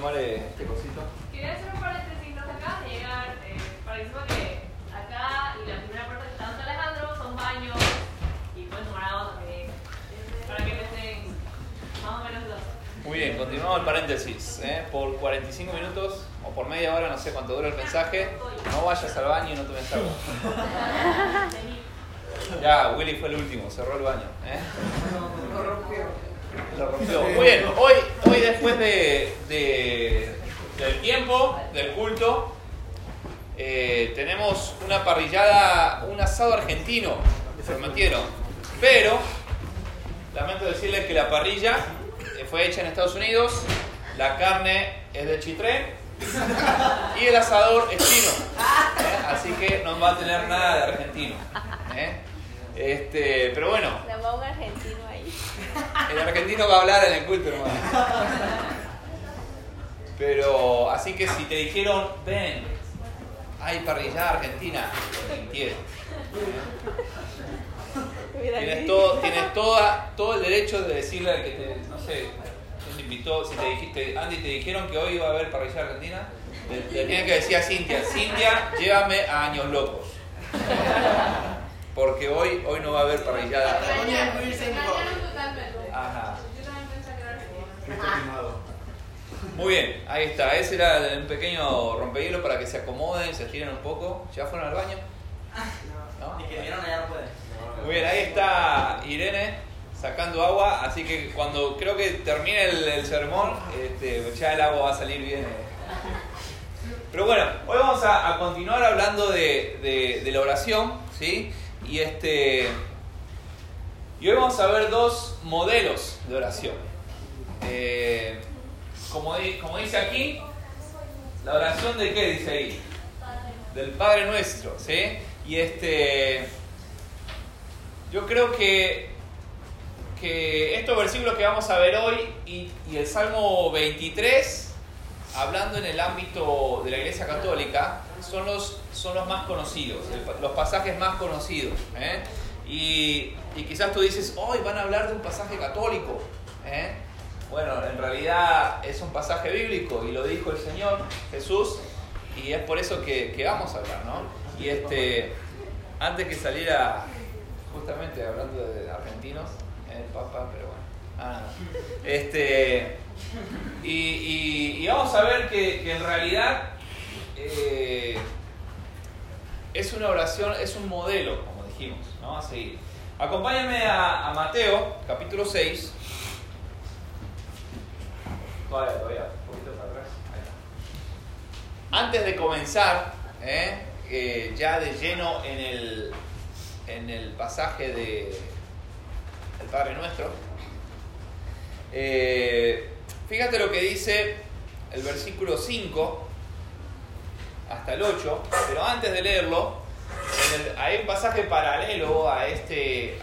tomar este cosito. Quería hacer un paréntesis, nos acabas de llegar, eh, parecimos que acá y la primera puerta de Santo Alejandro son baños y pueden tomar agua también. Para que estén más o menos los. Muy bien, continuamos el paréntesis. ¿eh? Por 45 minutos o por media hora, no sé cuánto dura el mensaje, no vayas al baño y no tomes agua. Ya, Willy fue el último, cerró el baño. ¿eh? Muy bien, hoy, hoy después de, de- del tiempo, del culto, eh, tenemos una parrillada, un asado argentino, se prometieron. Pero, lamento decirles que la parrilla eh, fue hecha en Estados Unidos, la carne es de Chitré y el asador es chino. ¿eh? Así que no va a tener nada de argentino. Este, pero bueno, La argentino. El argentino va a hablar en el culto, hermano. Pero, así que si te dijeron, ven, hay parrillada argentina, mintieron. Tienes, todo, tienes toda, todo el derecho de decirle al que te, no sé, te invitó, si te dijiste, Andy, te dijeron que hoy iba a haber parrillada argentina, le, le tienes que decir a Cintia, Cintia, llévame a Años Locos. Porque hoy, hoy no va a haber parrillada. Ajá. Yo también pensé que era argentino. Muy bien, ahí está. Ese era un pequeño rompehielo para que se acomoden, se estiren un poco. ¿Ya fueron al baño? ¿No? Y que vieron allá no puede. Muy bien, ahí está Irene sacando agua, así que cuando creo que termine el, el sermón, este, ya el agua va a salir bien. eh. Pero bueno, hoy vamos a, a continuar hablando de, de- de la oración, ¿sí? Y este y hoy vamos a ver dos modelos de oración. Eh, como, como dice aquí, la oración de qué dice ahí? Del Padre Nuestro, ¿sí? Y este yo creo que, que estos versículos que vamos a ver hoy y, y el Salmo 23, hablando en el ámbito de la Iglesia Católica, son los, son los más conocidos, los pasajes más conocidos. ¿eh? Y, y quizás tú dices, hoy van a hablar de un pasaje católico. ¿eh? Bueno, en realidad es un pasaje bíblico y lo dijo el Señor Jesús y es por eso que, vamos a hablar, ¿no? Y este, antes que saliera justamente hablando de argentinos, el Papa, pero bueno. Ah. Este, y, y- vamos a ver que en realidad eh, es una oración, es un modelo, como dijimos, ¿no? A seguir. Acompáñenme a, Mateo, capítulo 6. Todavía, todavía, un poquito para atrás. Ahí está. Antes de comenzar, ¿eh? Eh, ya de lleno en el, en el pasaje de el Padre Nuestro, fíjate lo que dice el versículo 5 hasta el 8, pero antes de leerlo, hay un pasaje paralelo a este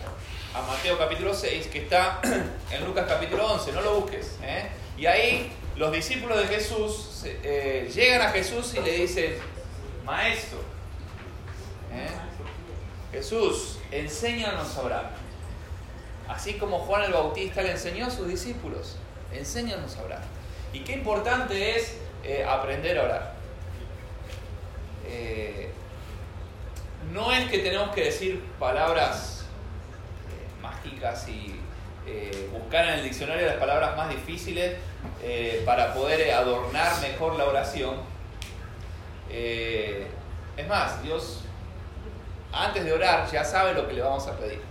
a Mateo capítulo 6 que está en Lucas capítulo 11, no lo busques. ¿eh? Y ahí los discípulos de Jesús eh, llegan a Jesús y le dicen, Maestro, ¿eh? Jesús, enséñanos a orar. Así como Juan el Bautista le enseñó a sus discípulos, enséñanos a orar. Y qué importante es aprender a orar. Eh, no es que tenemos que decir palabras eh, mágicas y eh, buscar en el diccionario las palabras más difíciles para poder adornar mejor la oración. Es más, Dios antes de orar ya sabe lo que le vamos a pedir.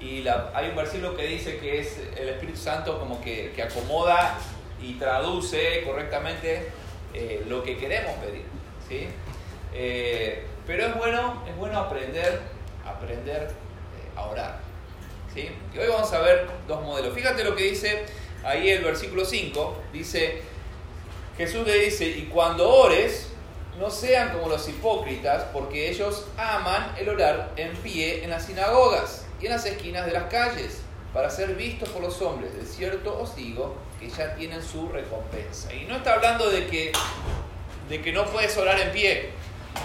Y hay un versículo que dice que es el Espíritu Santo como que, que acomoda y traduce correctamente lo que queremos pedir. ¿Sí? Eh, pero es bueno, es bueno aprender, aprender eh, a orar. ¿sí? Y hoy vamos a ver dos modelos. Fíjate lo que dice ahí el versículo 5. Dice, Jesús le dice, y cuando ores, no sean como los hipócritas, porque ellos aman el orar en pie en las sinagogas y en las esquinas de las calles, para ser vistos por los hombres. De cierto os digo que ya tienen su recompensa. Y no está hablando de que, de que no puedes orar en pie.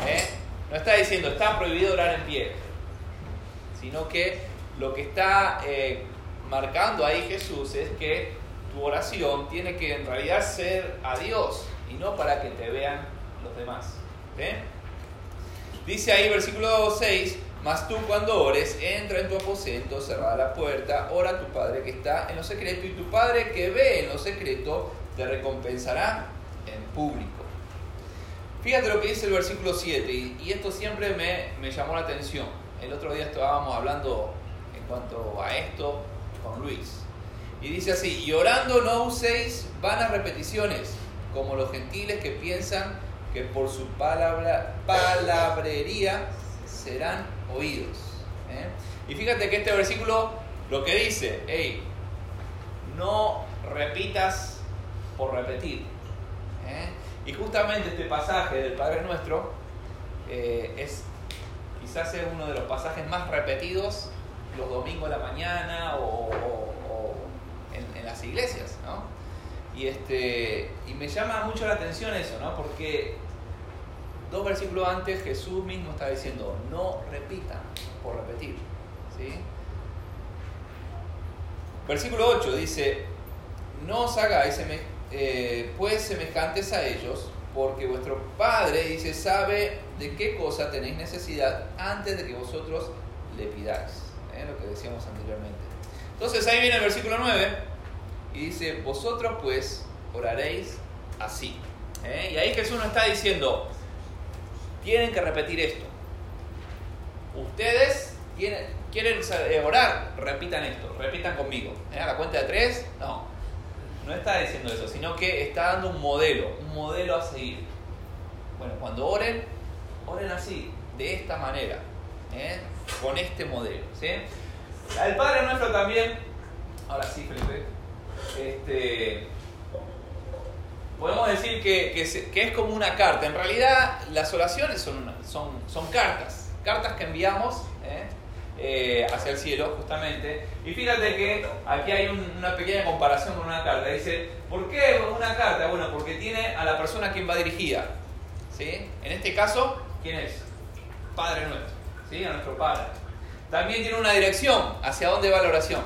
¿eh? No está diciendo, está prohibido orar en pie. Sino que lo que está eh, marcando ahí Jesús es que tu oración tiene que en realidad ser a Dios y no para que te vean los demás. Dice ahí versículo 6, mas tú cuando ores, entra en tu aposento, cerrada la puerta, ora a tu Padre que está en lo secreto y tu Padre que ve en lo secreto te recompensará en público. Fíjate lo que dice el versículo 7 y, esto siempre me, llamó la atención. El otro día estábamos hablando en cuanto a esto con Luis. Y dice así, y orando no uséis vanas repeticiones, como los gentiles que piensan que por su palabra, palabrería serán oídos. ¿eh? Y fíjate que este versículo lo que dice, hey, no repitas por repetir. ¿eh? Y justamente este pasaje del Padre Nuestro eh, es quizás es uno de los pasajes más repetidos los domingos de la mañana o, en, las iglesias, ¿no? Y, este, y me llama mucho la atención eso, ¿no? Porque dos versículos antes Jesús mismo está diciendo, no repitan por repetir, ¿sí? Versículo 8 dice, no os hagáis eh, pues semejantes a ellos, porque vuestro Padre, dice, sabe de qué cosa tenéis necesidad antes de que vosotros le pidáis. ¿eh? Lo que decíamos anteriormente. Entonces ahí viene el versículo 9 y dice, vosotros pues oraréis así. ¿eh? Y ahí Jesús nos está diciendo, tienen que repetir esto. Ustedes quieren orar, repitan esto, repitan conmigo. La cuenta de tres, no, no está diciendo eso, sino que está dando un modelo, un modelo a seguir. Bueno, cuando oren, oren así, de esta manera, ¿eh? con este modelo. ¿sí? El Padre Nuestro también, ahora sí, Felipe, este, podemos decir que, que, es como una carta. En realidad, las oraciones son, son, son cartas, cartas que enviamos. ¿Eh? Hacia el cielo, justamente. Y fíjate que aquí hay una pequeña comparación con una carta. Dice, ¿por qué una carta? Bueno, porque tiene a la persona a quien va dirigida. ¿sí? En este caso, ¿quién es? Padre nuestro, ¿sí? a nuestro Padre. También tiene una dirección. ¿Hacia dónde va la oración?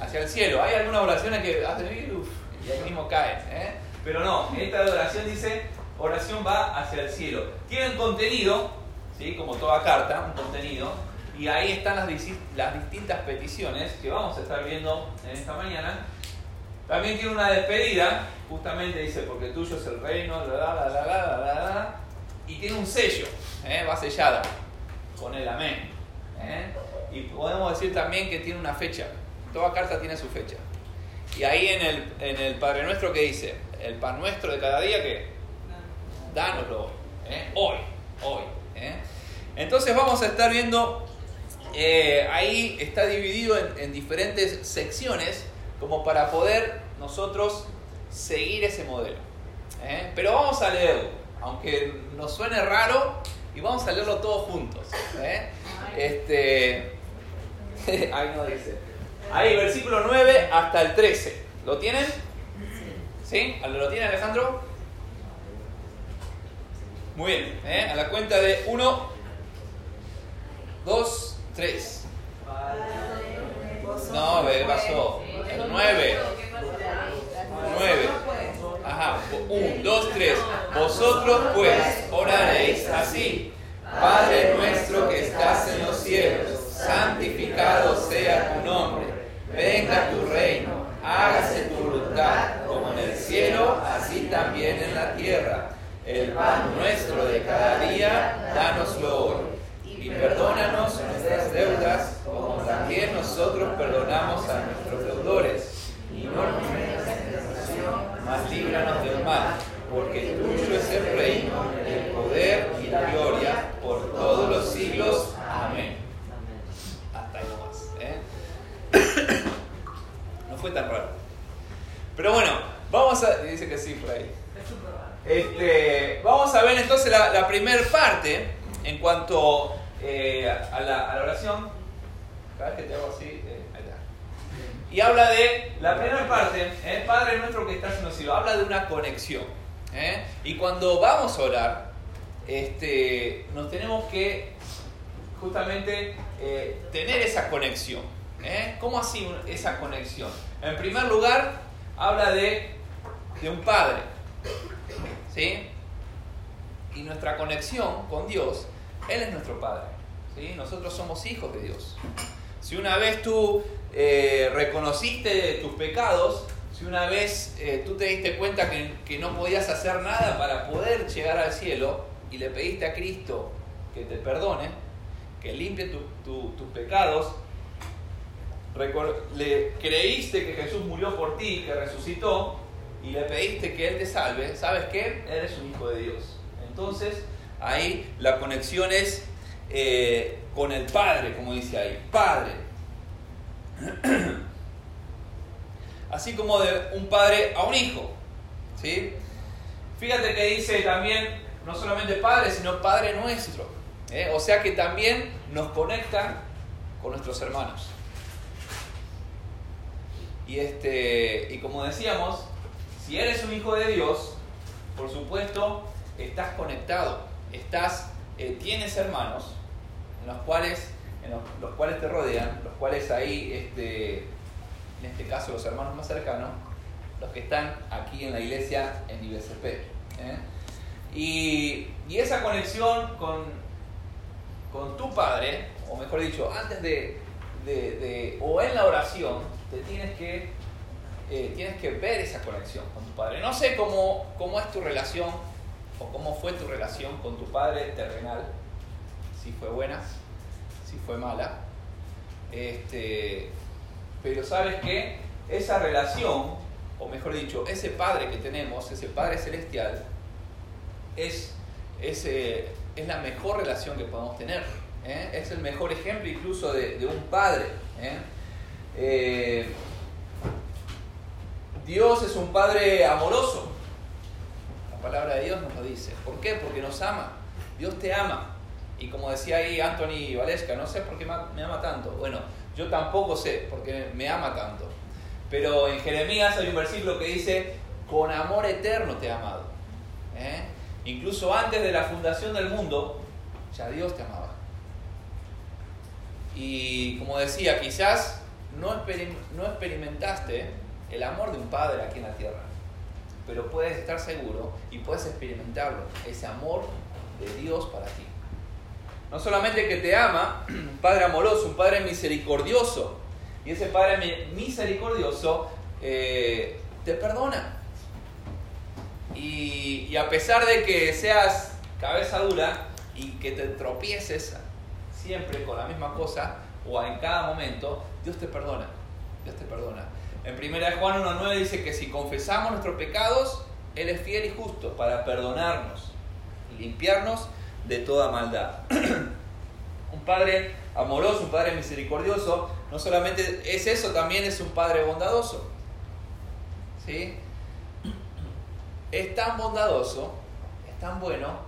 Hacia el cielo. Hay algunas oraciones que hacen y ahí mismo caen. ¿eh? Pero no, esta oración dice, oración va hacia el cielo. Tiene un contenido ¿sí? como toda carta, un contenido, y ahí están las, las distintas peticiones que vamos a estar viendo en esta mañana. También tiene una despedida, justamente dice, porque tuyo es el reino, y tiene un sello, ¿eh? va sellada con el amén. ¿eh? Y podemos decir también que tiene una fecha, toda carta tiene su fecha. Y ahí en el, en el Padre Nuestro que dice, el pan nuestro de cada día que, dánoslo, ¿eh? hoy, hoy. ¿Eh? Entonces vamos a estar viendo, eh, ahí está dividido en, diferentes secciones como para poder nosotros seguir ese modelo. ¿eh? Pero vamos a leerlo, aunque nos suene raro, y vamos a leerlo todos juntos. Este, ahí no dice. Ahí, versículo 9 hasta el 13. ¿Lo tienen? ¿Sí? ¿Lo tiene Alejandro? Muy bien, ¿eh? a la cuenta de 1, 2, 3. No, me pasó. 9. 9. Ajá, 1, 2, 3. Vosotros pues oraréis así. Padre nuestro que estás en los cielos, santificado sea tu nombre. Venga tu reino, hágase tu voluntad, como en el cielo, así también en la tierra. El pan nuestro de cada día, danoslo hoy. Y perdónanos nuestras deudas, como también nosotros perdonamos a nuestros deudores. Y no nos metas en tentación, mas líbranos del mal, porque tuyo es el reino, el poder y la gloria por todos los siglos. Amén. Hasta ahí nomás. ¿eh? No fue tan raro. Pero bueno, vamos a. Dice que sí por ahí. Este, vamos a ver entonces la, la primera parte en cuanto eh, a, la, oración. Cada vez que te hago así, eh, Y habla de la primera parte, eh, Padre nuestro que estás en los habla de una conexión. Y cuando vamos a orar, este, nos tenemos que justamente tener esa conexión. ¿Eh? ¿Cómo así esa conexión? En primer lugar, habla de, de un padre. ¿Sí? Y nuestra conexión con Dios, Él es nuestro padre. ¿sí? Nosotros somos hijos de Dios. Si una vez tú eh, reconociste tus pecados, si una vez eh, tú te diste cuenta que, que no podías hacer nada para poder llegar al cielo y le pediste a Cristo que te perdone, que limpie tus pecados, le creíste que Jesús murió por ti, que resucitó, y le pediste que Él te salve, ¿sabes qué? Eres un hijo de Dios. Entonces, ahí la conexión es eh, con el Padre, como dice ahí, Padre. Así como de un padre a un hijo. ¿sí? Fíjate que dice también, no solamente Padre, sino Padre nuestro. ¿eh? O sea que también nos conecta con nuestros hermanos. Y, este, y como decíamos, si eres un hijo de Dios, por supuesto, estás conectado, estás, eh, tienes hermanos en los cuales, en los, cuales te rodean, los cuales ahí, este, en este caso los hermanos más cercanos, los que están aquí en la iglesia en IBCP. ¿eh? Y, esa conexión con, tu padre, o mejor dicho, antes de, de o en la oración, te tienes que, eh, tienes que ver esa conexión con tu padre. No sé cómo, cómo es tu relación o cómo fue tu relación con tu padre terrenal, si fue buena, si fue mala. Este, pero sabes que esa relación, o mejor dicho, ese padre que tenemos, ese padre celestial, es, es, eh, es la mejor relación que podemos tener. ¿eh? Es el mejor ejemplo incluso de, un padre. Eh, Dios es un Padre amoroso. La palabra de Dios nos lo dice. ¿Por qué? Porque nos ama. Dios te ama. Y como decía ahí Anthony Valesca, no sé por qué me ama tanto. Bueno, yo tampoco sé por qué me ama tanto. Pero en Jeremías hay un versículo que dice, con amor eterno te he amado. ¿eh? Incluso antes de la fundación del mundo, ya Dios te amaba. Y como decía, quizás no, experimentaste el amor de un padre aquí en la tierra, pero puedes estar seguro y puedes experimentarlo, ese amor de Dios para ti. No solamente que te ama, un Padre amoroso, un Padre misericordioso, y ese Padre misericordioso eh, te perdona. Y, y, a pesar de que seas cabeza dura y que te tropieces siempre con la misma cosa, o en cada momento, Dios te perdona. Dios te perdona. En 1 Juan 1.9 dice que si confesamos nuestros pecados, Él es fiel y justo para perdonarnos y limpiarnos de toda maldad. un Padre amoroso, un Padre misericordioso, no solamente es eso, también es un Padre bondadoso. ¿Sí? Es tan bondadoso, es tan bueno,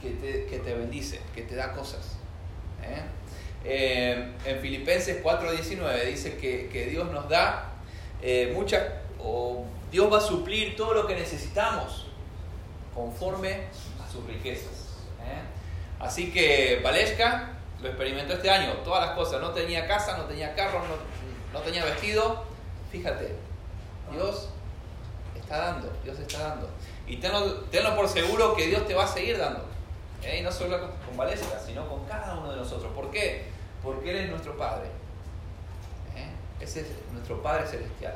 que te, que te bendice, que te da cosas. ¿eh? Eh, en Filipenses 4:19 dice que, Dios nos da eh, mucha, o Dios va a suplir todo lo que necesitamos conforme a sus riquezas. ¿eh? Así que Valesca lo experimentó este año, todas las cosas, no tenía casa, no tenía carro, no, tenía vestido, fíjate, Dios está dando, Dios está dando. Y tenlo, tenlo por seguro que Dios te va a seguir dando. Y no solo con Valesca, sino con cada uno de nosotros. ¿Por qué? Porque Él es nuestro Padre. Ese es nuestro Padre Celestial.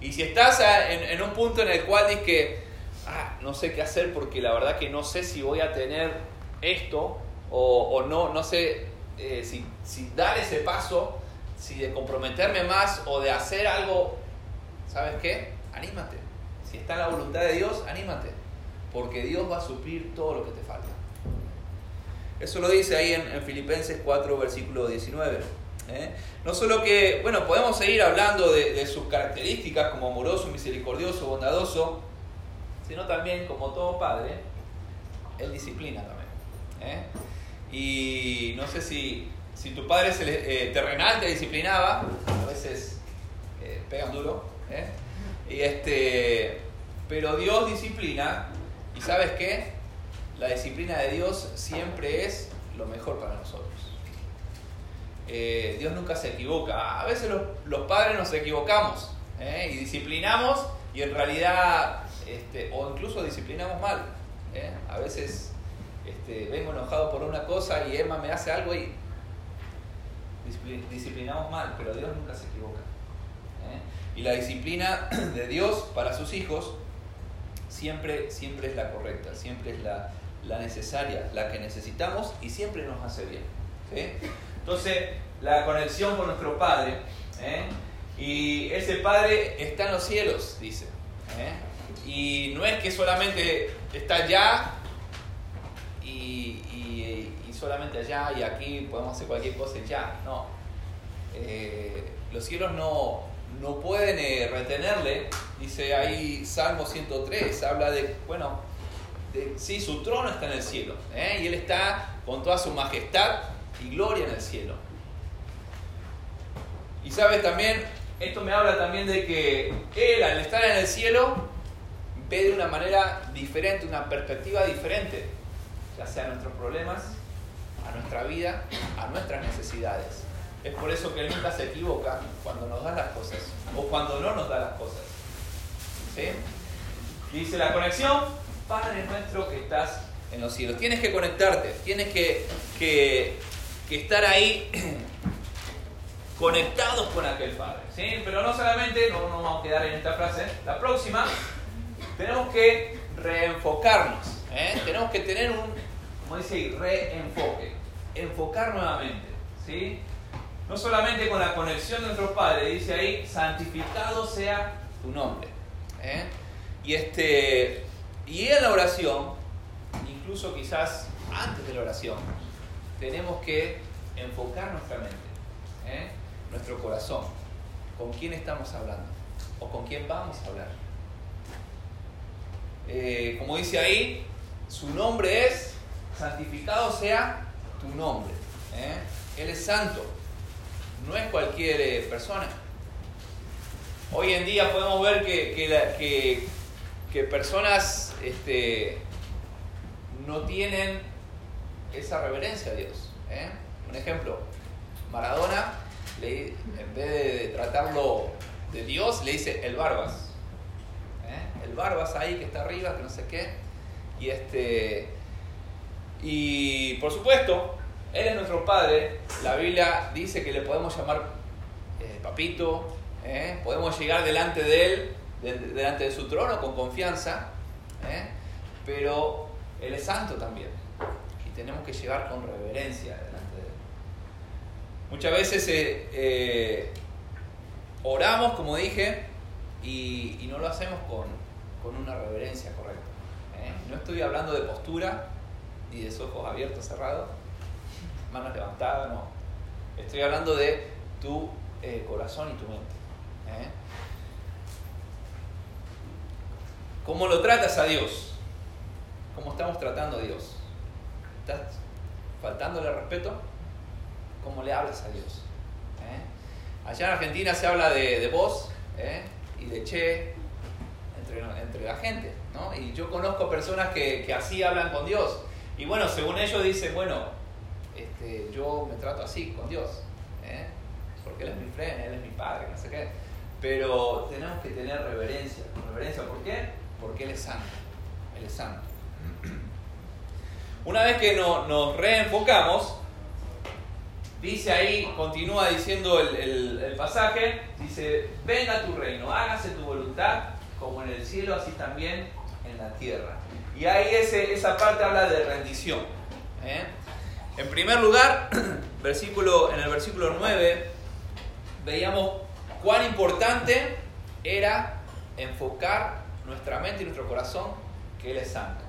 Y si estás en, un punto en el cual dices que ah, no sé qué hacer porque la verdad que no sé si voy a tener esto o, no, no sé eh, si, si dar ese paso, si de comprometerme más o de hacer algo, ¿sabes qué? Anímate. Si está en la voluntad de Dios, anímate. Porque Dios va a suplir todo lo que te falta. Eso lo dice ahí en, Filipenses 4, versículo 19. ¿Eh? No solo que, bueno, podemos seguir hablando de, sus características como amoroso, misericordioso, bondadoso, sino también como todo padre, él disciplina también. ¿eh? Y no sé si, si tu padre eh, terrenal te disciplinaba, a veces pegan duro, y este, pero Dios disciplina, y ¿sabes qué? la disciplina de Dios siempre es lo mejor para nosotros. Eh, Dios nunca se equivoca. A veces los, padres nos equivocamos ¿eh? y disciplinamos y en realidad, este, o incluso disciplinamos mal. ¿eh? A veces este, vengo enojado por una cosa y Emma me hace algo y discipli- disciplinamos mal, pero Dios nunca se equivoca. Y la disciplina de Dios para sus hijos siempre, siempre es la correcta, siempre es la, necesaria, la que necesitamos y siempre nos hace bien. Entonces, la conexión con nuestro Padre, ¿eh? y ese Padre está en los cielos, dice. ¿eh? Y no es que solamente está allá y, y- solamente allá y aquí podemos hacer cualquier cosa y ya, no. Eh, los cielos no, no pueden retenerle, dice ahí Salmo 103, habla de, bueno, de, sí, su trono está en el cielo, y Él está con toda su majestad y gloria en el cielo. Y sabes también, esto me habla también de que Él al estar en el cielo ve de una manera diferente, una perspectiva diferente, ya sea a nuestros problemas, a nuestra vida, a nuestras necesidades. Es por eso que Él nunca se equivoca cuando nos da las cosas o cuando no nos da las cosas. ¿Sí? Dice la conexión, Padre nuestro que estás en los cielos. Tienes que conectarte, tienes que, que, que estar ahí conectados con aquel Padre. ¿sí? Pero no solamente, no nos vamos a quedar en esta frase, la próxima, tenemos que reenfocarnos. ¿eh? Tenemos que tener un, como dice ahí, reenfoque. Enfocar nuevamente. ¿sí? No solamente con la conexión de nuestro Padre, dice ahí, santificado sea tu nombre. ¿eh? Y, este, y en la oración, incluso quizás antes de la oración, tenemos que enfocar nuestra mente, ¿eh? nuestro corazón, con quién estamos hablando o con quién vamos a hablar. Eh, como dice ahí, su nombre es, santificado sea tu nombre. ¿eh? Él es santo, no es cualquier persona. Hoy en día podemos ver que, que- que personas este, no tienen esa reverencia a Dios. ¿eh? Un ejemplo, Maradona, en vez de tratarlo de Dios, le dice el Barbas. ¿eh? El Barbas ahí que está arriba, que no sé qué. Y este. Y por supuesto, Él es nuestro Padre. La Biblia dice que le podemos llamar eh, papito. ¿eh? Podemos llegar delante de Él, de- delante de su trono con confianza. Pero Él es santo también. Tenemos que llegar con reverencia delante de Él. Muchas veces eh, eh, oramos, como dije, y, no lo hacemos con, con una reverencia correcta. ¿eh? No estoy hablando de postura y de ojos abiertos, cerrados, manos levantadas, no. Estoy hablando de tu corazón y tu mente. ¿Cómo lo tratas a Dios? ¿Cómo estamos tratando a Dios? ¿Estás faltándole respeto? ¿Cómo le hablas a Dios? ¿Eh? Allá en Argentina se habla de, de vos ¿eh? y de che entre, entre la gente. ¿no? Y yo conozco personas que, que así hablan con Dios. Y bueno, según ellos dicen, bueno, este, yo me trato así con Dios. ¿eh? Porque Él es mi freno, Él es mi padre, no sé qué. Pero tenemos que tener reverencia. ¿Reverencia por qué? Porque Él es santo. Él es santo. Una vez que no- nos reenfocamos, dice ahí, continúa diciendo el pasaje, dice, venga tu reino, hágase tu voluntad, como en el cielo, así también en la tierra. Y ahí ese, esa parte habla de rendición. ¿eh? En primer lugar, versículo, en el versículo 9, veíamos cuán importante era enfocar nuestra mente y nuestro corazón que Él es santo.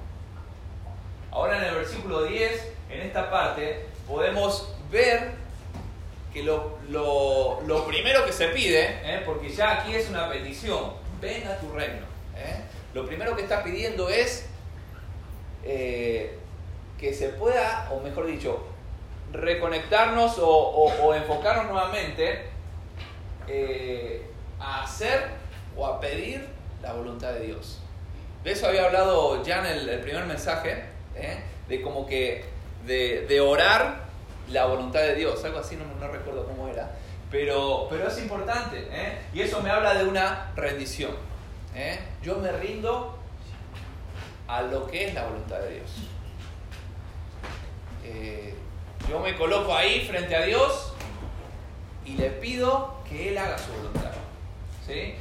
Ahora en el versículo 10, en esta parte, podemos ver que lo, lo- lo primero que se pide, ¿eh? porque ya aquí es una petición, venga tu reino. ¿eh? Lo primero que está pidiendo es eh, que se pueda, o mejor dicho, reconectarnos o, enfocarnos nuevamente a hacer o a pedir la voluntad de Dios. De eso había hablado ya en el primer mensaje, ¿eh? de como que de, de orar la voluntad de Dios, algo así, no, no recuerdo cómo era, pero, pero es importante, ¿eh? y eso me habla de una rendición. ¿eh? Yo me rindo a lo que es la voluntad de Dios. Eh, yo me coloco ahí frente a Dios y le pido que Él haga su voluntad. ¿sí?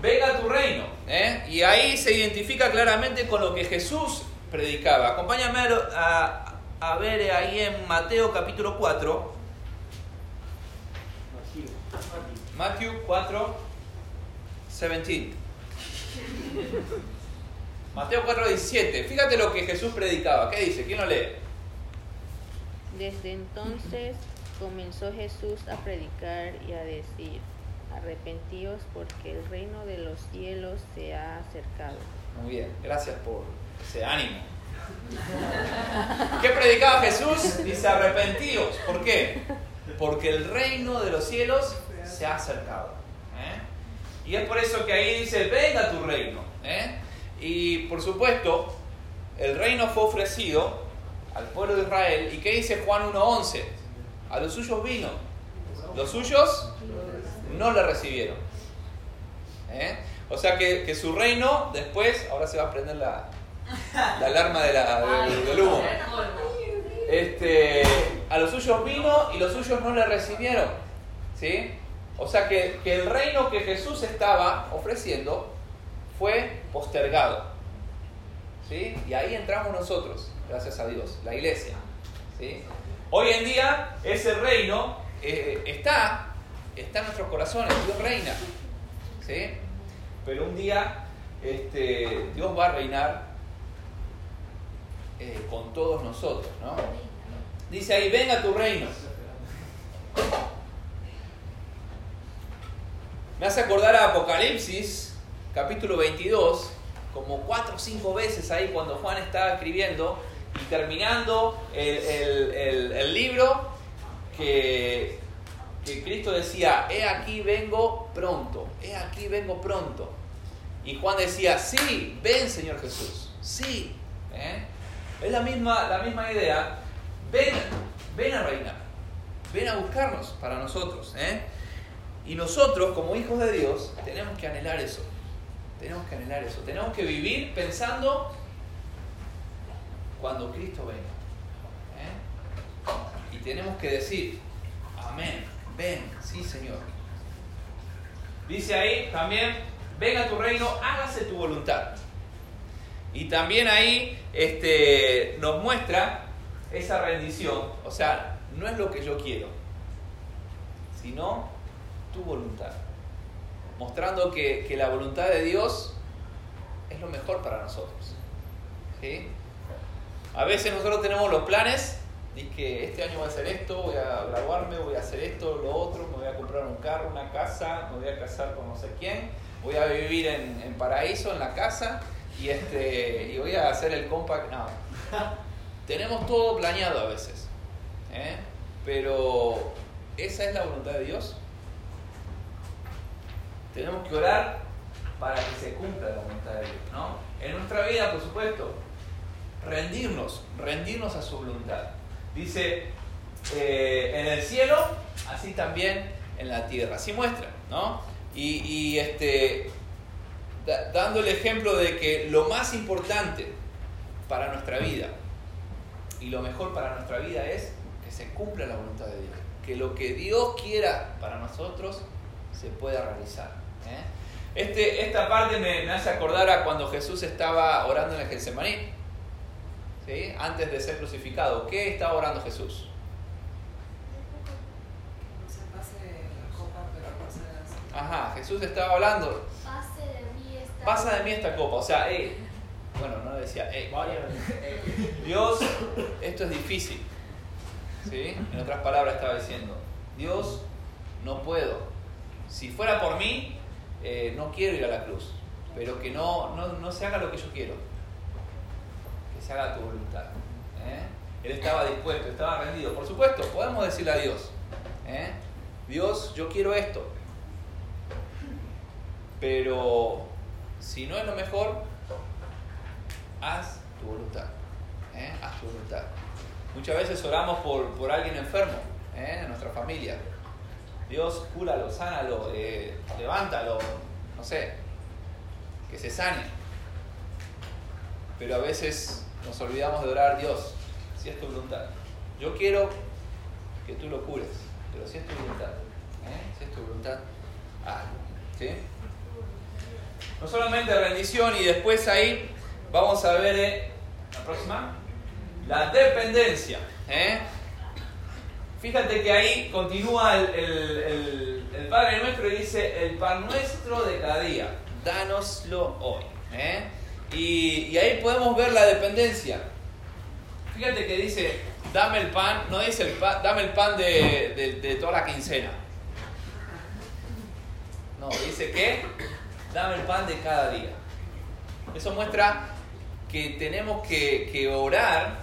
Venga tu reino. ¿eh? Y ahí se identifica claramente con lo que Jesús predicaba. Acompáñame a, a, a ver ahí en Mateo capítulo 4. Matthew 4, 17. Mateo 4, 17. Fíjate lo que Jesús predicaba. ¿Qué dice? ¿Quién lo lee? Desde entonces comenzó Jesús a predicar y a decir, arrepentíos porque el reino de los cielos se ha acercado. Muy bien, gracias por ese ánimo. ¿Qué predicaba Jesús? Dice arrepentíos. ¿Por qué? Porque el reino de los cielos se ha acercado. ¿eh? Y es por eso que ahí dice, venga tu reino. ¿eh? Y por supuesto, el reino fue ofrecido al pueblo de Israel. ¿Y qué dice Juan 1.11? A los suyos vino. Los suyos no le recibieron. ¿eh? O sea que, que, su reino después, ahora se va a prender la, la alarma de la, del, del humo. Este, a los suyos vino y los suyos no le recibieron. ¿Sí? O sea que, que, el reino que Jesús estaba ofreciendo fue postergado. ¿Sí? Y ahí entramos nosotros, gracias a Dios, la iglesia. ¿Sí? Hoy en día ese reino eh, está, está en nuestros corazones, Dios reina. ¿Sí? Pero un día este, Dios va a reinar eh, con todos nosotros. ¿no? Dice ahí, venga tu reino. Me hace acordar a Apocalipsis, capítulo 22, como cuatro o cinco veces ahí cuando Juan estaba escribiendo y terminando el, el, el, libro que, que, Cristo decía, he aquí vengo pronto, he aquí vengo pronto. Y Juan decía, sí, ven Señor Jesús, sí. ¿eh? Es la misma, la misma idea, ven, ven a reinar, ven a buscarnos para nosotros. ¿eh? Y nosotros, como hijos de Dios, tenemos que anhelar eso. Tenemos que anhelar eso. Tenemos que vivir pensando cuando Cristo venga. ¿eh? Y tenemos que decir, amén, ven, sí Señor. Dice ahí también, venga tu reino, hágase tu voluntad. Y también ahí este, nos muestra esa rendición. O sea, no es lo que yo quiero, sino tu voluntad. Mostrando que, que, la voluntad de Dios es lo mejor para nosotros. A veces nosotros tenemos los planes y que este año voy a hacer esto, voy a graduarme, voy a hacer esto, lo otro, me voy a comprar un carro, una casa, me voy a casar con no sé quién, voy a vivir en, en paraíso, en la casa, y, este, y voy a hacer el compact. No. Tenemos todo planeado a veces. ¿eh? Pero, ¿esa es la voluntad de Dios? Tenemos que orar para que se cumpla la voluntad de Dios. ¿no? En nuestra vida, por supuesto, rendirnos, rendirnos a su voluntad. Dice, eh, en el cielo, así también en la tierra. Así muestra, ¿no? Y, y este, da, dando el ejemplo de que lo más importante para nuestra vida y lo mejor para nuestra vida es que se cumpla la voluntad de Dios. Que lo que Dios quiera para nosotros se pueda realizar. ¿eh? Este, esta parte me, me, hace acordar a cuando Jesús estaba orando en el Getsemaní. ¿sí? Antes de ser crucificado. ¿Qué estaba orando Jesús? Ajá, Jesús estaba hablando. Pase de mí esta Pasa de mí esta copa. O sea, hey, bueno, no decía, hey, Dios, esto es difícil. ¿Sí? En otras palabras estaba diciendo, Dios, no puedo. Si fuera por mí, eh, no quiero ir a la cruz. Pero que no, no, no, se haga lo que yo quiero. Que se haga tu voluntad. ¿eh? Él estaba dispuesto, estaba rendido. Por supuesto, podemos decirle a Dios, ¿eh? Dios, yo quiero esto. Pero si no es lo mejor, haz tu voluntad. ¿eh? Haz tu voluntad. Muchas veces oramos por, por alguien enfermo ¿eh? en nuestra familia. Dios, cúralo, sánalo, eh, levántalo, no sé, que se sane. Pero a veces nos olvidamos de orar, Dios, si es tu voluntad. Yo quiero que tú lo cures, pero si es tu voluntad, si es tu voluntad, hazlo. ¿sí? No solamente rendición y después ahí vamos a ver eh, la próxima, la dependencia. ¿eh? Fíjate que ahí continúa el, el, el, Padre Nuestro y dice, el pan nuestro de cada día, dánoslo hoy. ¿eh? Y, y, ahí podemos ver la dependencia. Fíjate que dice, dame el pan, no dice el pan, dame el pan de, de, de toda la quincena. No, dice que dame el pan de cada día. Eso muestra que tenemos que, que orar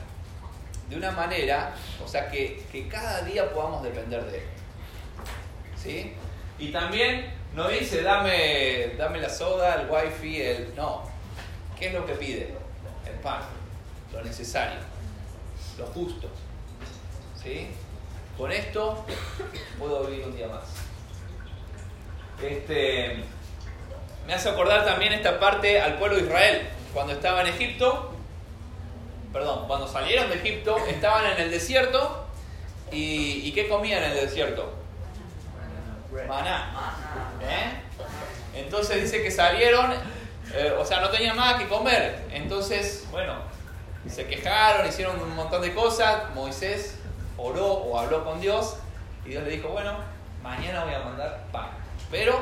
de una manera, o sea, que, que, cada día podamos depender de Él. ¿Sí? Y también no dice, dame, dame la soda, el wifi, el... No. ¿Qué es lo que pide? El pan, lo necesario, lo justo. ¿Sí? Con esto puedo vivir un día más. Este, me hace acordar también esta parte al pueblo de Israel. Cuando estaba en Egipto, perdón, cuando salieron de Egipto, estaban en el desierto y, y ¿qué comían en el desierto? Maná. ¿Eh? Entonces dice que salieron, eh, o sea, no tenían nada que comer. Entonces, bueno, se quejaron, hicieron un montón de cosas. Moisés oró o habló con Dios y Dios le dijo, bueno, mañana voy a mandar pan. Pero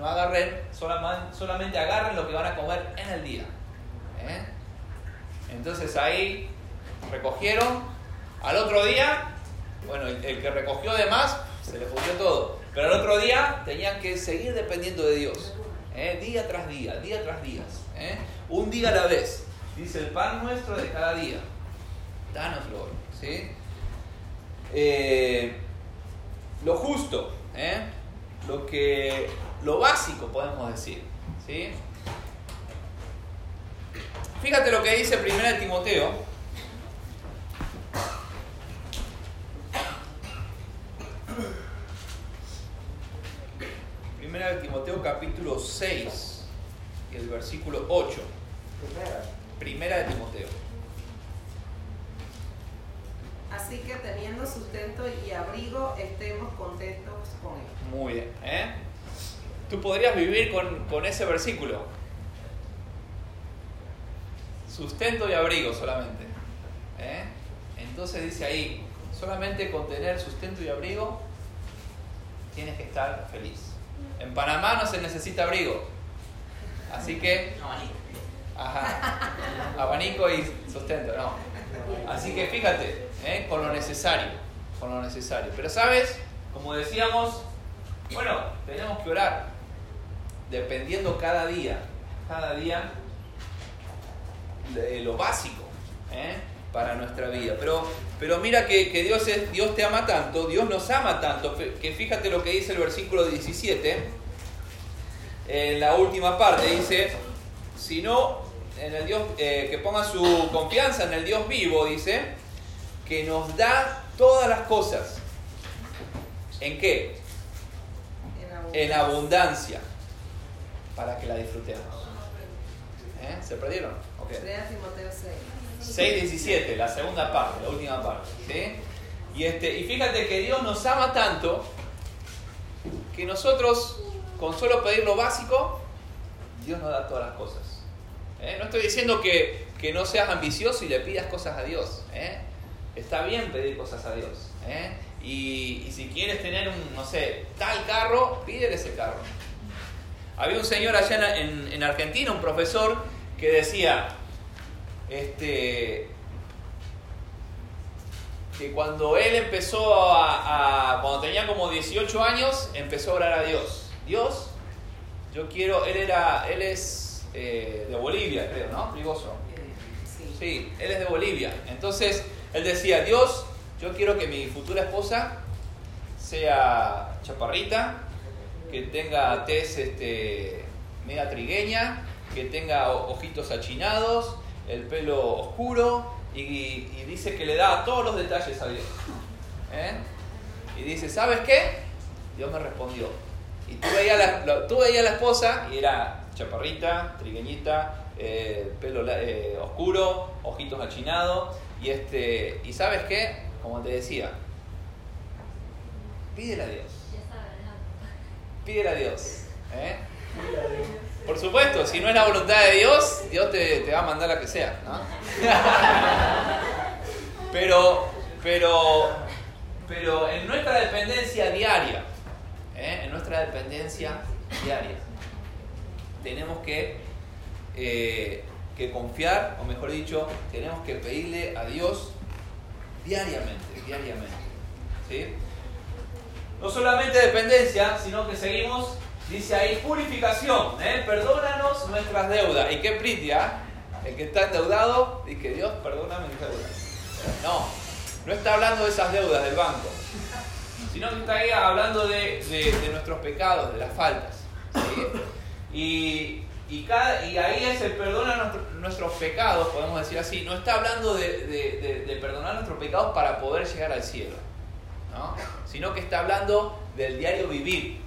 no agarren, solamente agarren lo que van a comer en el día. ¿eh? Entonces ahí recogieron. Al otro día, bueno, el, que recogió de más, se le pudrió todo. Pero al otro día tenían que seguir dependiendo de Dios. ¿eh? Día tras día, día tras día. ¿eh? Un día a la vez. Dice el pan nuestro de cada día. Dánoslo hoy. ¿sí? Lo justo. Lo que. Lo básico podemos decir. ¿sí? Fíjate lo que dice 1 Timoteo. Primera de Timoteo capítulo 6 y el versículo 8. Primera de Timoteo. Así que teniendo sustento y abrigo, estemos contentos con él. Muy bien. ¿eh? Tú podrías vivir con, con ese versículo. Sustento y abrigo solamente. ¿eh? Entonces dice ahí, solamente con tener sustento y abrigo, tienes que estar feliz. En Panamá no se necesita abrigo. Así que. Ajá. Abanico y sustento, no. Así que fíjate, ¿eh? con lo necesario. Con lo necesario. Pero sabes, como decíamos, bueno, tenemos que orar. Dependiendo cada día. Cada día de lo básico. ¿eh? para nuestra vida. Pero, pero mira que, que, Dios, es, Dios te ama tanto, Dios nos ama tanto, que fíjate lo que dice el versículo 17, en la última parte, dice, sino en el Dios, eh, que ponga su confianza en el Dios vivo, dice, que nos da todas las cosas. ¿En qué? En abundancia. En abundancia, para que la disfrutemos. ¿Eh? ¿Se perdieron? Okay. 3 Timoteo 6. 6.17, la segunda parte, la última parte. ¿sí? Y, este, y fíjate que Dios nos ama tanto que nosotros, con solo pedir lo básico, Dios nos da todas las cosas. ¿eh? No estoy diciendo que, que, no seas ambicioso y le pidas cosas a Dios. ¿eh? Está bien pedir cosas a Dios. ¿eh? Y, y, si quieres tener un, no sé, tal carro, pídele ese carro. Había un señor allá en, en Argentina, un profesor, que decía, este, que cuando él empezó a, a, cuando tenía como 18 años, empezó a orar a Dios. Dios, yo quiero, él era, él es eh, de Bolivia, creo, ¿no? Rigoso. Sí. Sí, él es de Bolivia. Entonces, él decía, Dios, yo quiero que mi futura esposa sea chaparrita, que tenga tez este, media trigueña, que tenga ojitos achinados, el pelo oscuro y, dice que le da todos los detalles a Dios. ¿eh? Y dice, ¿sabes qué? Dios me respondió. Y tú veías la, tú la esposa y era chaparrita, trigueñita, eh, pelo eh, oscuro, ojitos achinados. Y, este, y ¿sabes qué? Como te decía, pídele a Dios. Pídele a Dios. ¿eh? Por supuesto, si no es la voluntad de Dios, Dios te, te va a mandar la que sea. ¿no? pero, pero pero en nuestra dependencia diaria, ¿eh? en nuestra dependencia diaria, tenemos que, eh, que confiar, o mejor dicho, tenemos que pedirle a Dios diariamente, diariamente. ¿sí? No solamente dependencia, sino que seguimos, dice ahí, purificación, ¿eh? perdónanos nuestras deudas. ¿Y qué pritia? El que está endeudado, dice Dios, perdóname mis deudas. No, no está hablando de esas deudas del banco, sino que está ahí hablando de, nuestros pecados, de las faltas. Y, y, ahí es el perdona nuestros pecados, podemos decir así. No está hablando de, perdonar nuestros pecados para poder llegar al cielo, sino que está hablando del diario vivir.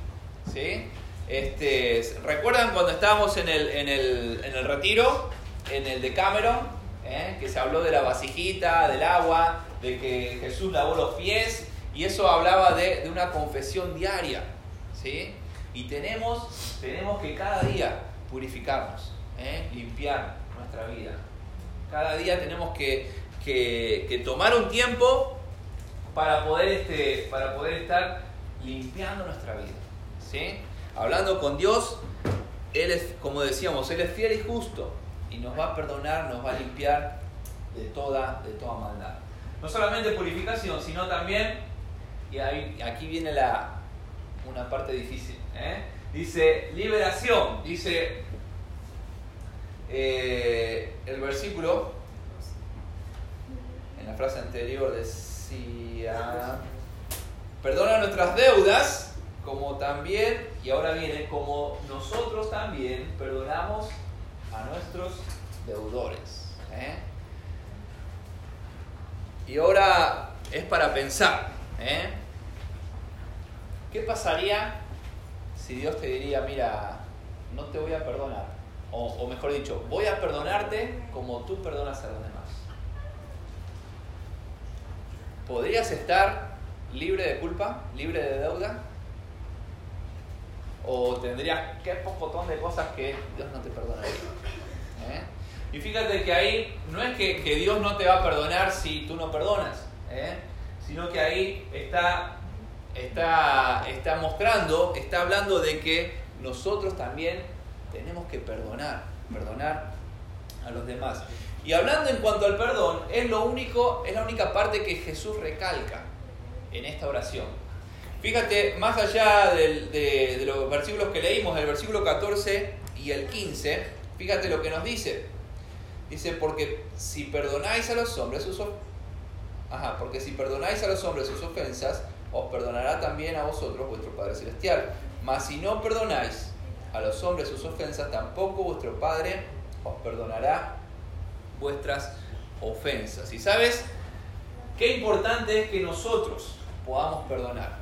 ¿sí? Este, ¿Recuerdan cuando estábamos en el, en el, en el retiro, en el de Cameron, ¿eh? que se habló de la vasijita, del agua, de que Jesús lavó los pies y eso hablaba de, una confesión diaria. ¿sí? Y tenemos, tenemos que cada día purificarnos, ¿eh? limpiar nuestra vida. Cada día tenemos que, que, tomar un tiempo para poder, este, para poder estar limpiando nuestra vida. ¿sí? Hablando con Dios, Él es, como decíamos, Él es fiel y justo y nos va a perdonar, nos va a limpiar de toda, de toda maldad no solamente purificación, sino también, y aquí viene la, una parte difícil, ¿eh? dice liberación, dice eh, el versículo, en la frase anterior perdona nuestras deudas, como también, y ahora viene, como nosotros también perdonamos a nuestros deudores. ¿eh? Y ahora es para pensar, ¿eh? ¿Qué pasaría si Dios te diría, mira, no te voy a perdonar? O, mejor dicho, voy a perdonarte como tú perdonas a los demás. ¿Podrías estar libre de culpa, libre de deuda? ¿O tendrías que pocotón de cosas que Dios no te perdonaría? ¿Eh? Y fíjate que ahí no es que, Dios no te va a perdonar si tú no perdonas, ¿eh? sino que ahí está, está, está mostrando, está hablando de que nosotros también tenemos que perdonar, perdonar a los demás. Y hablando en cuanto al perdón, es, lo único, es la única parte que Jesús recalca en esta oración. Fíjate, más allá de, los versículos que leímos, el versículo 14 y el 15, fíjate lo que nos dice. Dice, porque si perdonáis a los hombres sus porque si perdonáis a los hombres sus ofensas, os perdonará también a vosotros vuestro Padre Celestial. Mas si no perdonáis a los hombres sus ofensas, tampoco vuestro Padre os perdonará vuestras ofensas. Y sabes, qué importante es que nosotros podamos perdonar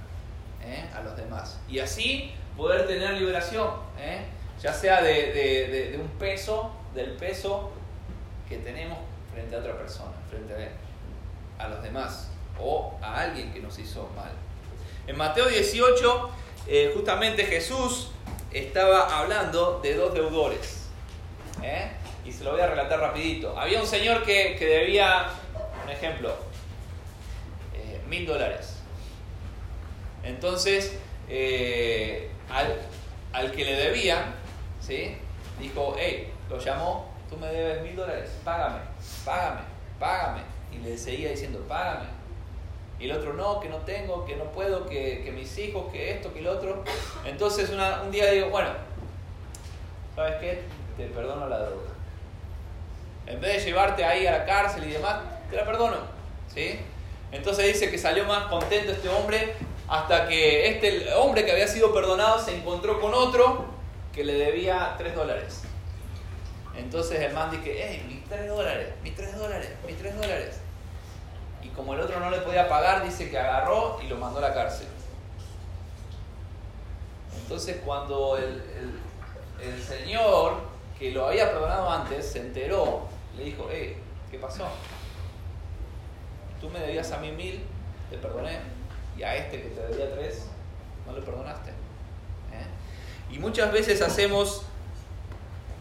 ¿eh? a los demás. Y así poder tener liberación, ¿eh? ya sea de, un peso, del peso que tenemos frente a otra persona, frente a, los demás o a alguien que nos hizo mal. En Mateo 18, eh, justamente Jesús estaba hablando de dos deudores. ¿eh? Y se lo voy a relatar rapidito. Había un señor que, debía, un ejemplo, eh, mil dólares. Entonces, al, al, que le debía, ¿sí? dijo, hey, lo llamó tú me debes mil dólares, págame, págame, págame. Y le seguía diciendo, págame. Y el otro, no, que no tengo, que no puedo, que, mis hijos, que esto, que el otro. Entonces un día digo, bueno, ¿sabes qué? Te perdono la deuda. En vez de llevarte ahí a la cárcel y demás, te la perdono. ¿Sí? Entonces dice que salió más contento este hombre hasta que este hombre que había sido perdonado se encontró con otro que le debía tres dólares. Entonces el man dice, hey, mis 3 dólares, mis 3 dólares, mis 3 dólares. Y como el otro no le podía pagar, dice que agarró y lo mandó a la cárcel. Entonces cuando el señor que lo había perdonado antes se enteró, le dijo, hey, ¿qué pasó? Tú me debías a mí mil, te perdoné, y a este que te debía tres, no le perdonaste. ¿Eh? Y muchas veces hacemos,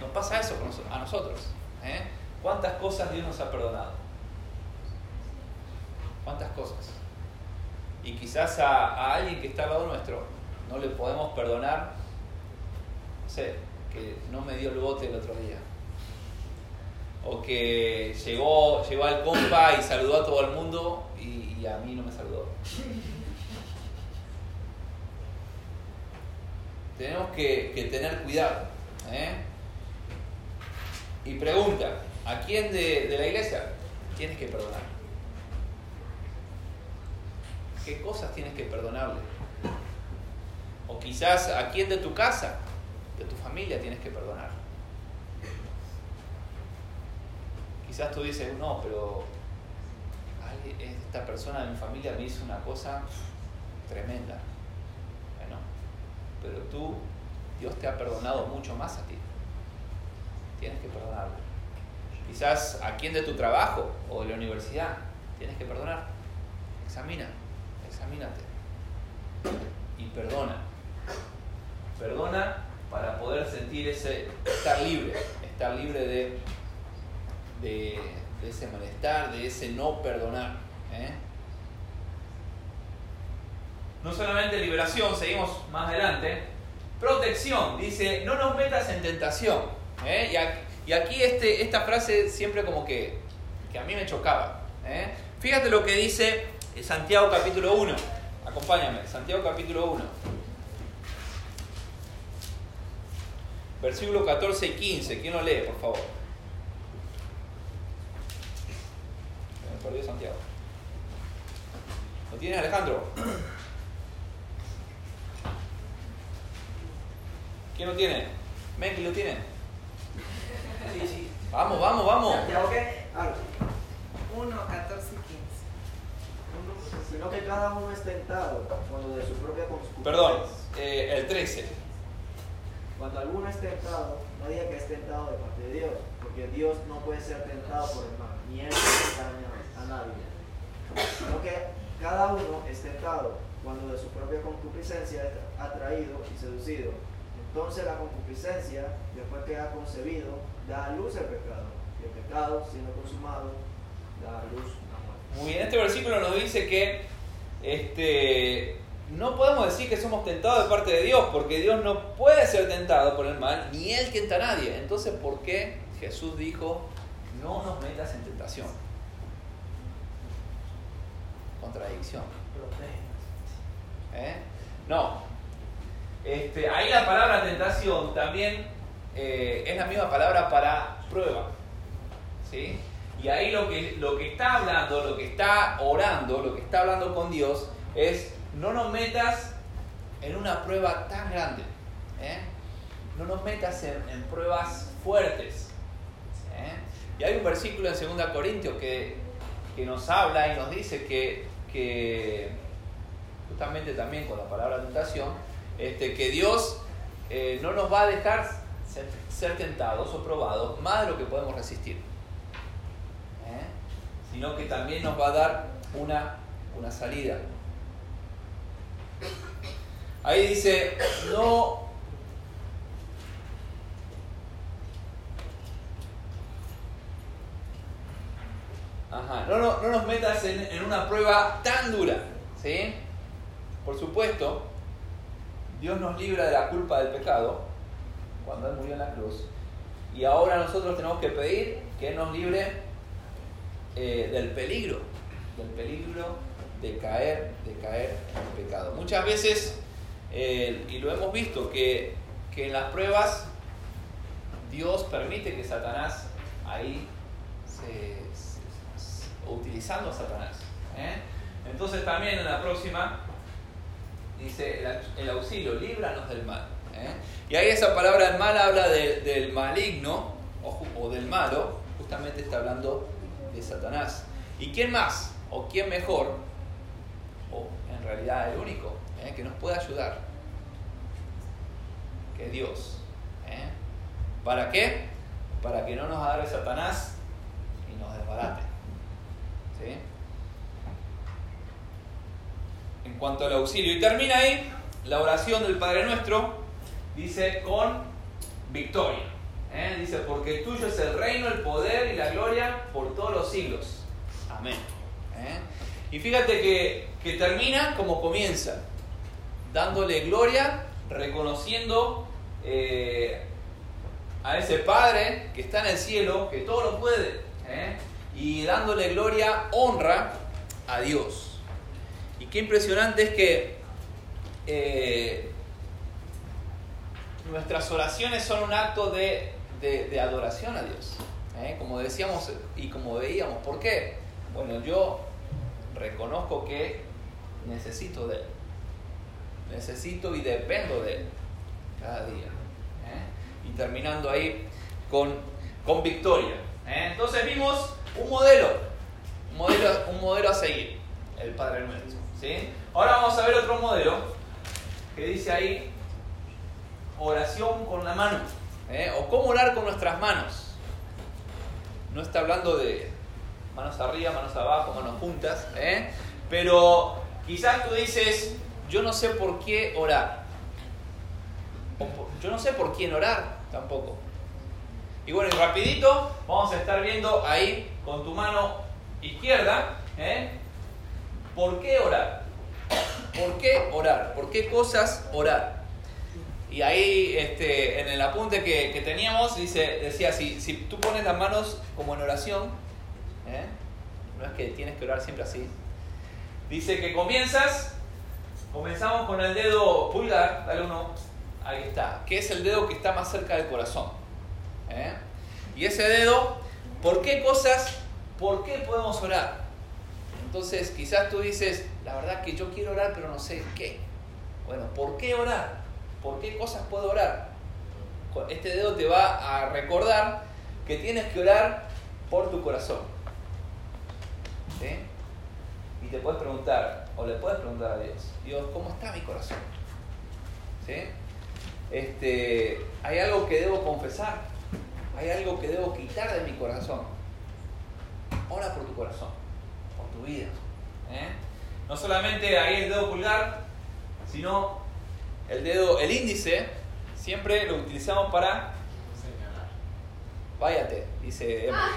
nos pasa eso a nosotros. ¿eh? ¿Cuántas cosas Dios nos ha perdonado? ¿Cuántas cosas? Y quizás a, a alguien que está al lado nuestro no le podemos perdonar, no sé, que no me dio el bote el otro día. O que llegó, llegó al compa y saludó a todo el mundo y, a mí no me saludó. Tenemos que, tener cuidado. ¿eh? Y pregunta, ¿a quién de la iglesia tienes que perdonar? ¿Qué cosas tienes que perdonarle? O quizás a quién de tu casa, de tu familia tienes que perdonar. Quizás tú dices, no, pero esta persona de mi familia me hizo una cosa tremenda. Bueno, pero tú, Dios te ha perdonado mucho más a ti. Tienes que perdonarlo. Quizás a quién de tu trabajo o de la universidad tienes que perdonar. Examina, examínate. Y perdona. Perdona para poder sentir ese estar libre, estar libre de, de, ese malestar, de ese no perdonar. ¿eh? No solamente liberación, seguimos más adelante. Protección, dice, no nos metas en tentación. ¿eh? Y, aquí, este, esta frase siempre como que, que a mí me chocaba. ¿eh? Fíjate lo que dice Santiago capítulo 1. Acompáñame, Santiago capítulo 1. Versículo 14 y 15. ¿Quién lo lee, por favor? Perdió Santiago. ¿Lo tienes, Alejandro? ¿Quién lo tiene? Menki lo tiene. Sí, sí. Vamos, vamos, vamos. ¿Santiago qué? Algo. 1, 14 y 15. Sino que cada uno es tentado cuando de su propia concupiscencia. Perdón, eh, el 13. Cuando alguno es tentado, no diga que es tentado de parte de Dios, porque Dios no puede ser tentado por el mal, ni él puede nadie. Sino que cada uno es tentado cuando de su propia concupiscencia es atraído y seducido. Entonces la concupiscencia, después que ha concebido, da a luz el pecado. Y el pecado, siendo consumado, da a luz la muerte. Muy bien, este versículo nos dice que este, no podemos decir que somos tentados de parte de Dios, porque Dios no puede ser tentado por el mal, ni Él tienta a nadie. Entonces, ¿por qué Jesús dijo, no nos metas en tentación? Contradicción. ¿Eh? No. Este, ahí la palabra tentación también eh, es la misma palabra para prueba. ¿Sí? Y ahí lo que, lo que está hablando, lo que está orando, lo que está hablando con Dios es no nos metas en una prueba tan grande. ¿eh? No nos metas en, en pruebas fuertes. ¿eh? Y hay un versículo en 2 Corintios que, que, nos habla y nos dice que, que, justamente también con la palabra tentación, este, que Dios eh, no nos va a dejar ser, tentados o probados más de lo que podemos resistir. Sino que también nos va a dar una, una salida. Ahí dice, no... No, no, no nos metas en, en, una prueba tan dura, ¿sí? Por supuesto, Dios nos libra de la culpa del pecado cuando Él murió en la cruz. Y ahora nosotros tenemos que pedir que Él nos libre eh, del peligro, del peligro de caer, de caer en pecado. Muchas veces eh, y lo hemos visto, que, que, en las pruebas Dios permite que Satanás ahí se, utilizando a Satanás. ¿eh? Entonces también en la próxima dice el, el auxilio, líbranos del mal. ¿eh? Y ahí esa palabra del mal habla de, del maligno, o, del malo, justamente está hablando de Satanás. ¿Y quién más? ¿O quién mejor? O en realidad el único ¿eh? que nos puede ayudar. Que Dios. ¿Para qué? Para que no nos agarre Satanás y nos desbarate. En cuanto al auxilio. Y termina ahí la oración del Padre Nuestro, dice con victoria. ¿eh? Dice, porque tuyo es el reino, el poder y la gloria por todos los siglos. Amén. ¿eh? Y fíjate que, que termina como comienza, dándole gloria, reconociendo eh, a ese Padre que está en el cielo, que todo lo puede. Y dándole gloria, honra a Dios. Y qué impresionante es que eh, nuestras oraciones son un acto de, de- adoración a Dios. ¿eh? Como decíamos y como veíamos. ¿Por qué? Bueno, yo reconozco que necesito de Él. Necesito y dependo de Él cada día. ¿eh? Y terminando ahí con, con victoria. Entonces vimos un modelo, un modelo, un modelo a seguir, el Padre Nuestro. ¿sí? Ahora vamos a ver otro modelo que dice ahí oración con la mano, ¿eh? o cómo orar con nuestras manos. No está hablando de manos arriba, manos abajo, manos juntas, ¿eh? pero quizás tú dices, yo no sé por qué orar, yo no sé por quién orar tampoco. Y bueno, y rapidito vamos a estar viendo ahí con tu mano izquierda, ¿eh? ¿por qué orar? ¿Por qué orar? ¿Por qué cosas orar? Y ahí este, en el apunte que, que teníamos dice, decía, si, si tú pones las manos como en oración, ¿eh? no es que tienes que orar siempre así, dice que comienzas, comenzamos con el dedo pulgar, dale uno, ahí está, que es el dedo que está más cerca del corazón. ¿Eh? Y ese dedo, ¿por qué cosas, por qué podemos orar? Entonces quizás tú dices, la verdad que yo quiero orar pero no sé qué. Bueno, ¿por qué orar? ¿Por qué cosas puedo orar? Este dedo te va a recordar que tienes que orar por tu corazón. Y te puedes preguntar, o le puedes preguntar a Dios, Dios, ¿cómo está mi corazón? Este, ¿Hay algo que debo confesar? ¿Hay algo que debo quitar de mi corazón? Ora por tu corazón, por tu vida. ¿eh? No solamente ahí el dedo pulgar, sino el dedo, el índice, siempre lo utilizamos para váyate, dice Emma.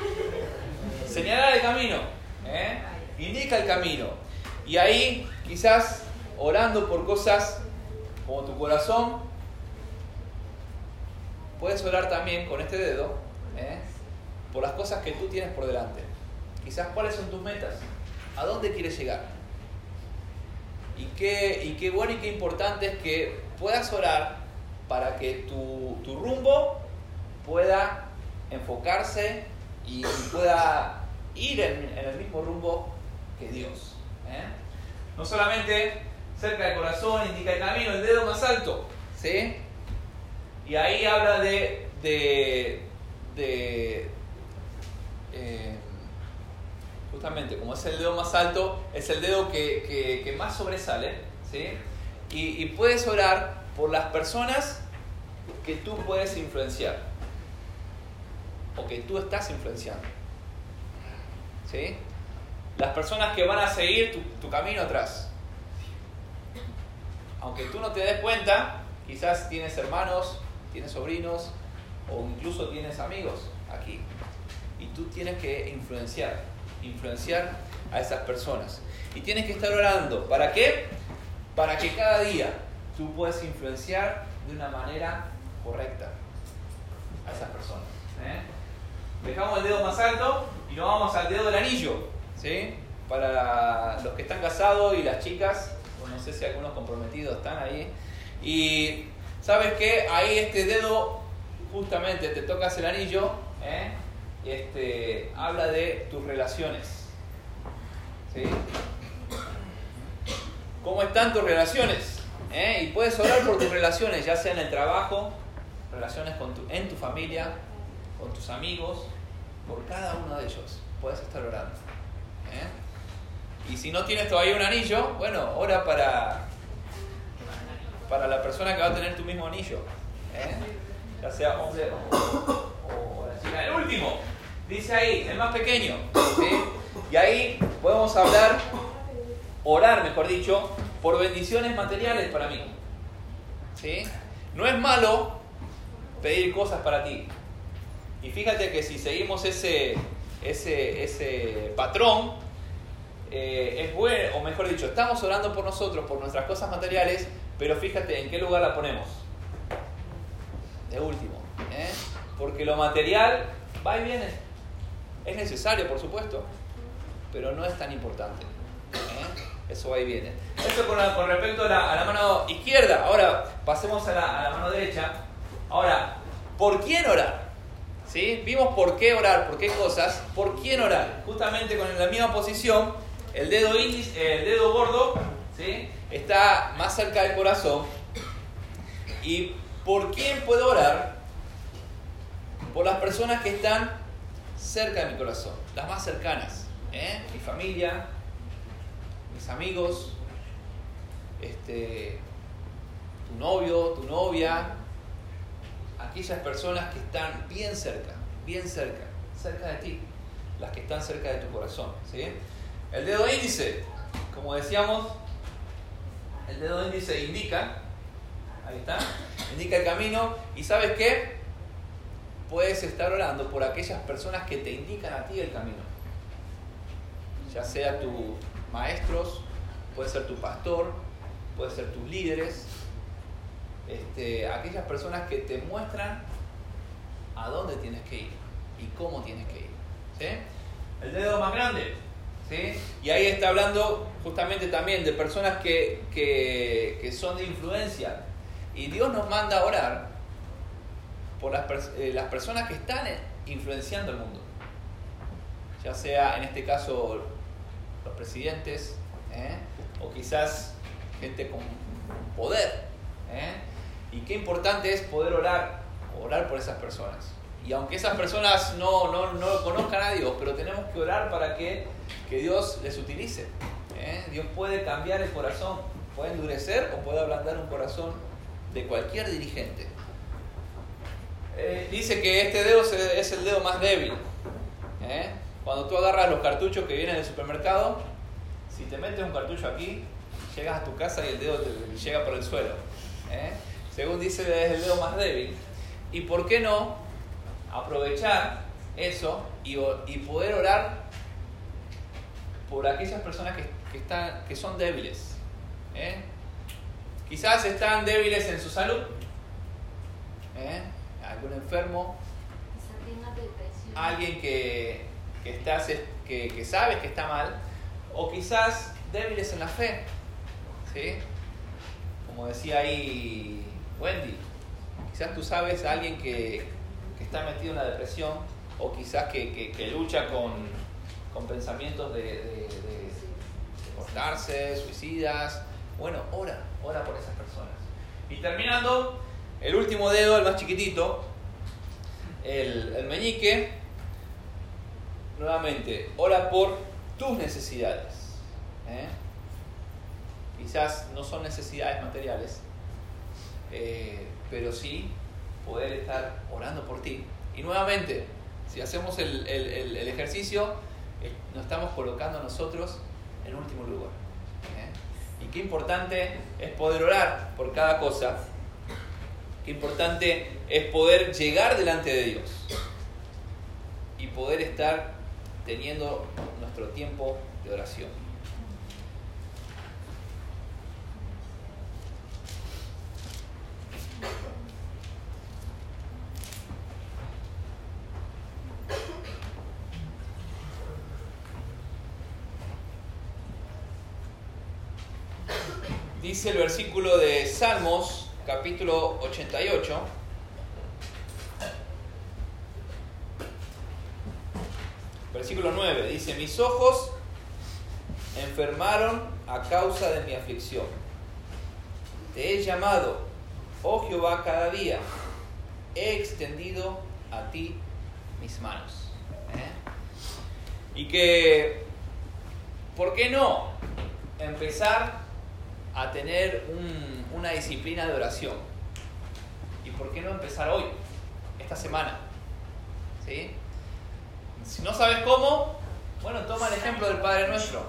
Señalar el camino, ¿eh? indica el camino. Y ahí quizás orando por cosas como tu corazón, puedes orar también con este dedo ¿eh? por las cosas que tú tienes por delante. Quizás cuáles son tus metas, a dónde quieres llegar. Y qué, y qué bueno y qué importante es que puedas orar para que tu, tu rumbo pueda enfocarse y, pueda ir en, en el mismo rumbo que Dios. ¿eh? No solamente cerca del corazón indica el camino, el dedo más alto, ¿sí? Y ahí habla de, de, de eh, justamente como es el dedo más alto, es el dedo que, que- más sobresale, ¿sí? Y, y puedes orar por las personas que tú puedes influenciar o que tú estás influenciando. ¿Sí? Las personas que van a seguir tu, tu camino atrás. Aunque tú no te des cuenta, quizás tienes hermanos, tienes sobrinos o incluso tienes amigos aquí. Y tú tienes que influenciar, influenciar a esas personas. Y tienes que estar orando. ¿Para qué? Para que cada día tú puedas influenciar de una manera correcta a esas personas. ¿eh? Dejamos el dedo más alto y nos vamos al dedo del anillo. ¿sí? Para los que están casados y las chicas, o no sé si algunos comprometidos están ahí. Y sabes que ahí este dedo, justamente te tocas el anillo, ¿eh? este, habla de tus relaciones. ¿sí? ¿Cómo están tus relaciones? ¿Eh? Y puedes orar por tus relaciones, ya sea en el trabajo, relaciones con tu- en tu familia, con tus amigos, por cada uno de ellos. Puedes estar orando. ¿eh? Y si no tienes todavía un anillo, bueno, ora para, para la persona que va a tener tu mismo anillo. ¿eh? Ya sea hombre o, la chica. El último, dice ahí, el más pequeño. Y ahí podemos hablar, orar, mejor dicho, por bendiciones materiales para mí. ¿Sí? No es malo pedir cosas para ti. Y fíjate que si seguimos ese, ese, ese patrón, eh, es bueno, o mejor dicho, estamos orando por nosotros, por nuestras cosas materiales, pero fíjate en qué lugar la ponemos. De último. ¿eh? Porque lo material va y viene. Es necesario, por supuesto, pero no es tan importante. ¿eh? Eso va y viene. Esto con, con respecto a la, a la, mano izquierda. Ahora pasemos a la, a la, mano derecha. Ahora, ¿por quién orar? ¿Sí? Vimos por qué orar, por qué cosas. ¿Por quién orar? Justamente con la misma posición, el dedo, índice, el dedo gordo ¿sí? Está más cerca del corazón. ¿Y por quién puedo orar? Por las personas que están cerca de mi corazón, las más cercanas. ¿eh? Mi familia, mis amigos, este, tu novio, tu novia, aquellas personas que están bien cerca, bien cerca, cerca de ti, las que están cerca de tu corazón. ¿sí? El dedo índice, como decíamos, el dedo índice indica, ahí está, indica el camino y sabes qué, puedes estar orando por aquellas personas que te indican a ti el camino, ya sea tus maestros, puede ser tu pastor, puede ser tus líderes, este, aquellas personas que te muestran a dónde tienes que ir y cómo tienes que ir. ¿sí? El dedo más grande. ¿Sí? Y ahí está hablando justamente también de personas que, que, que son de influencia. Y Dios nos manda a orar por las, eh, las personas que están influenciando el mundo. Ya sea en este caso los presidentes, ¿eh? o quizás gente con poder. ¿eh? Y qué importante es poder orar, orar por esas personas. Y aunque esas personas no, no, no conozcan a Dios, pero tenemos que orar para que, que Dios les utilice. ¿eh? Dios puede cambiar el corazón, puede endurecer o puede ablandar un corazón de cualquier dirigente. Eh, dice que este dedo es el dedo más débil. ¿eh? Cuando tú agarras los cartuchos que vienen del supermercado, si te metes un cartucho aquí, llegas a tu casa y el dedo te llega por el suelo. ¿eh? Según dice, es el dedo más débil. ¿Y por qué no aprovechar eso y, y poder orar por aquellas personas que, que, están, que son débiles? ¿eh? Quizás están débiles en su salud. ¿eh? Algún enfermo. Alguien que, que, estás, que, que que está mal o quizás débiles en la fe. ¿sí? Como decía ahí Wendy, quizás tú sabes a alguien que, que está metido en la depresión o quizás que, que lucha con, con, pensamientos de, de, de, cortarse, suicidas. Bueno, ora, ora por esas personas. Y terminando, el último dedo, el más chiquitito, el, el meñique, nuevamente, ora por tus necesidades. ¿eh? Quizás no son necesidades materiales, eh, pero sí poder estar orando por ti. Y nuevamente, si hacemos el, el, el ejercicio, nos estamos colocando nosotros en último lugar. ¿eh? Y qué importante es poder orar por cada cosa. Qué importante es poder llegar delante de Dios y poder estar teniendo nuestro tiempo de oración. Dice el versículo de Salmos, capítulo 88. Versículo 9 dice, mis ojos enfermaron a causa de mi aflicción. Te he llamado, oh Jehová, cada día. He extendido a ti mis manos. ¿eh? Y que, ¿por qué no empezar a tener un- una disciplina de oración? ¿Y por qué no empezar hoy, esta semana? ¿Sí? Si no sabes cómo, bueno, toma el ejemplo del Padre Nuestro.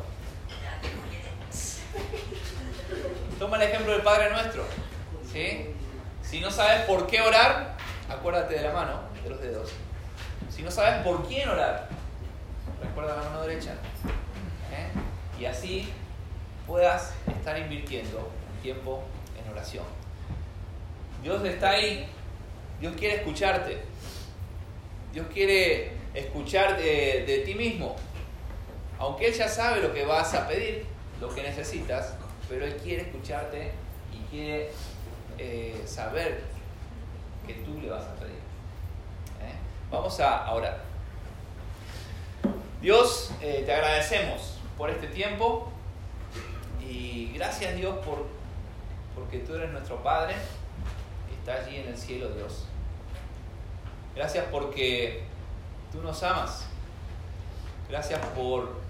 Toma el ejemplo del Padre Nuestro. ¿Sí? Si no sabes por qué orar, acuérdate de la mano, de los dedos. Si no sabes por quién orar, recuerda la mano derecha. ¿Eh? Y así puedas estar invirtiendo tiempo en oración. Dios está ahí. Dios quiere escucharte. Dios quiere escuchar de, de ti mismo. Aunque Él ya sabe lo que vas a pedir, lo que necesitas, pero Él quiere escucharte y quiere eh, saber que tú le vas a pedir. ¿Eh? Vamos a orar. Dios, eh, te agradecemos por este tiempo y gracias Dios por, porque tú eres nuestro Padre está allí en el cielo, Dios. Gracias porque tú nos amas. Gracias por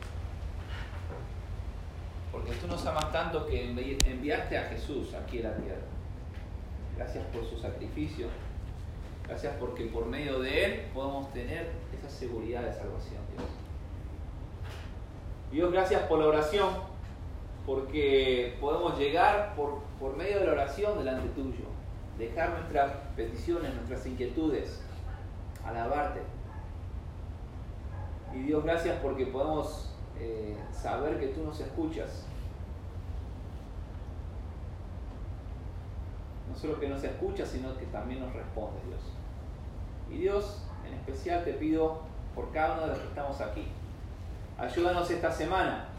porque tú nos amas tanto que envi- enviaste a Jesús aquí a la tierra. Gracias por su sacrificio. Gracias porque por medio de Él podemos tener esa seguridad de salvación, Dios. Dios, gracias por la oración, porque podemos llegar por, por medio de la oración delante tuyo, dejar nuestras peticiones, nuestras inquietudes, alabarte. Y Dios, gracias porque podemos eh, saber que tú nos escuchas. No solo que nos escuchas, sino que también nos respondes, Dios. Y Dios, en especial te pido por cada uno de los que estamos aquí. Ayúdanos esta semana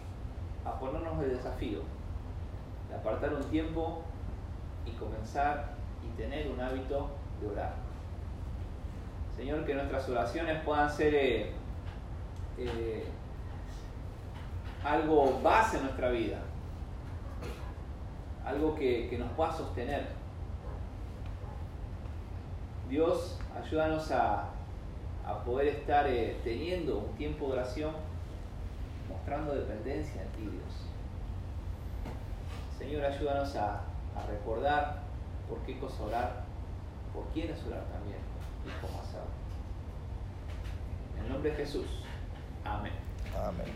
a ponernos el desafío de apartar un tiempo y comenzar y tener un hábito de orar. Señor, que nuestras oraciones puedan ser eh, eh, algo base en nuestra vida, algo que, que nos pueda sostener. Dios, ayúdanos a, a poder estar eh, teniendo un tiempo de oración, dependencia en ti, Dios. Señor, ayúdanos a, a recordar por qué cosa orar, por quiénes orar también y cómo hacerlo. En el nombre de Jesús. Amén. Amén.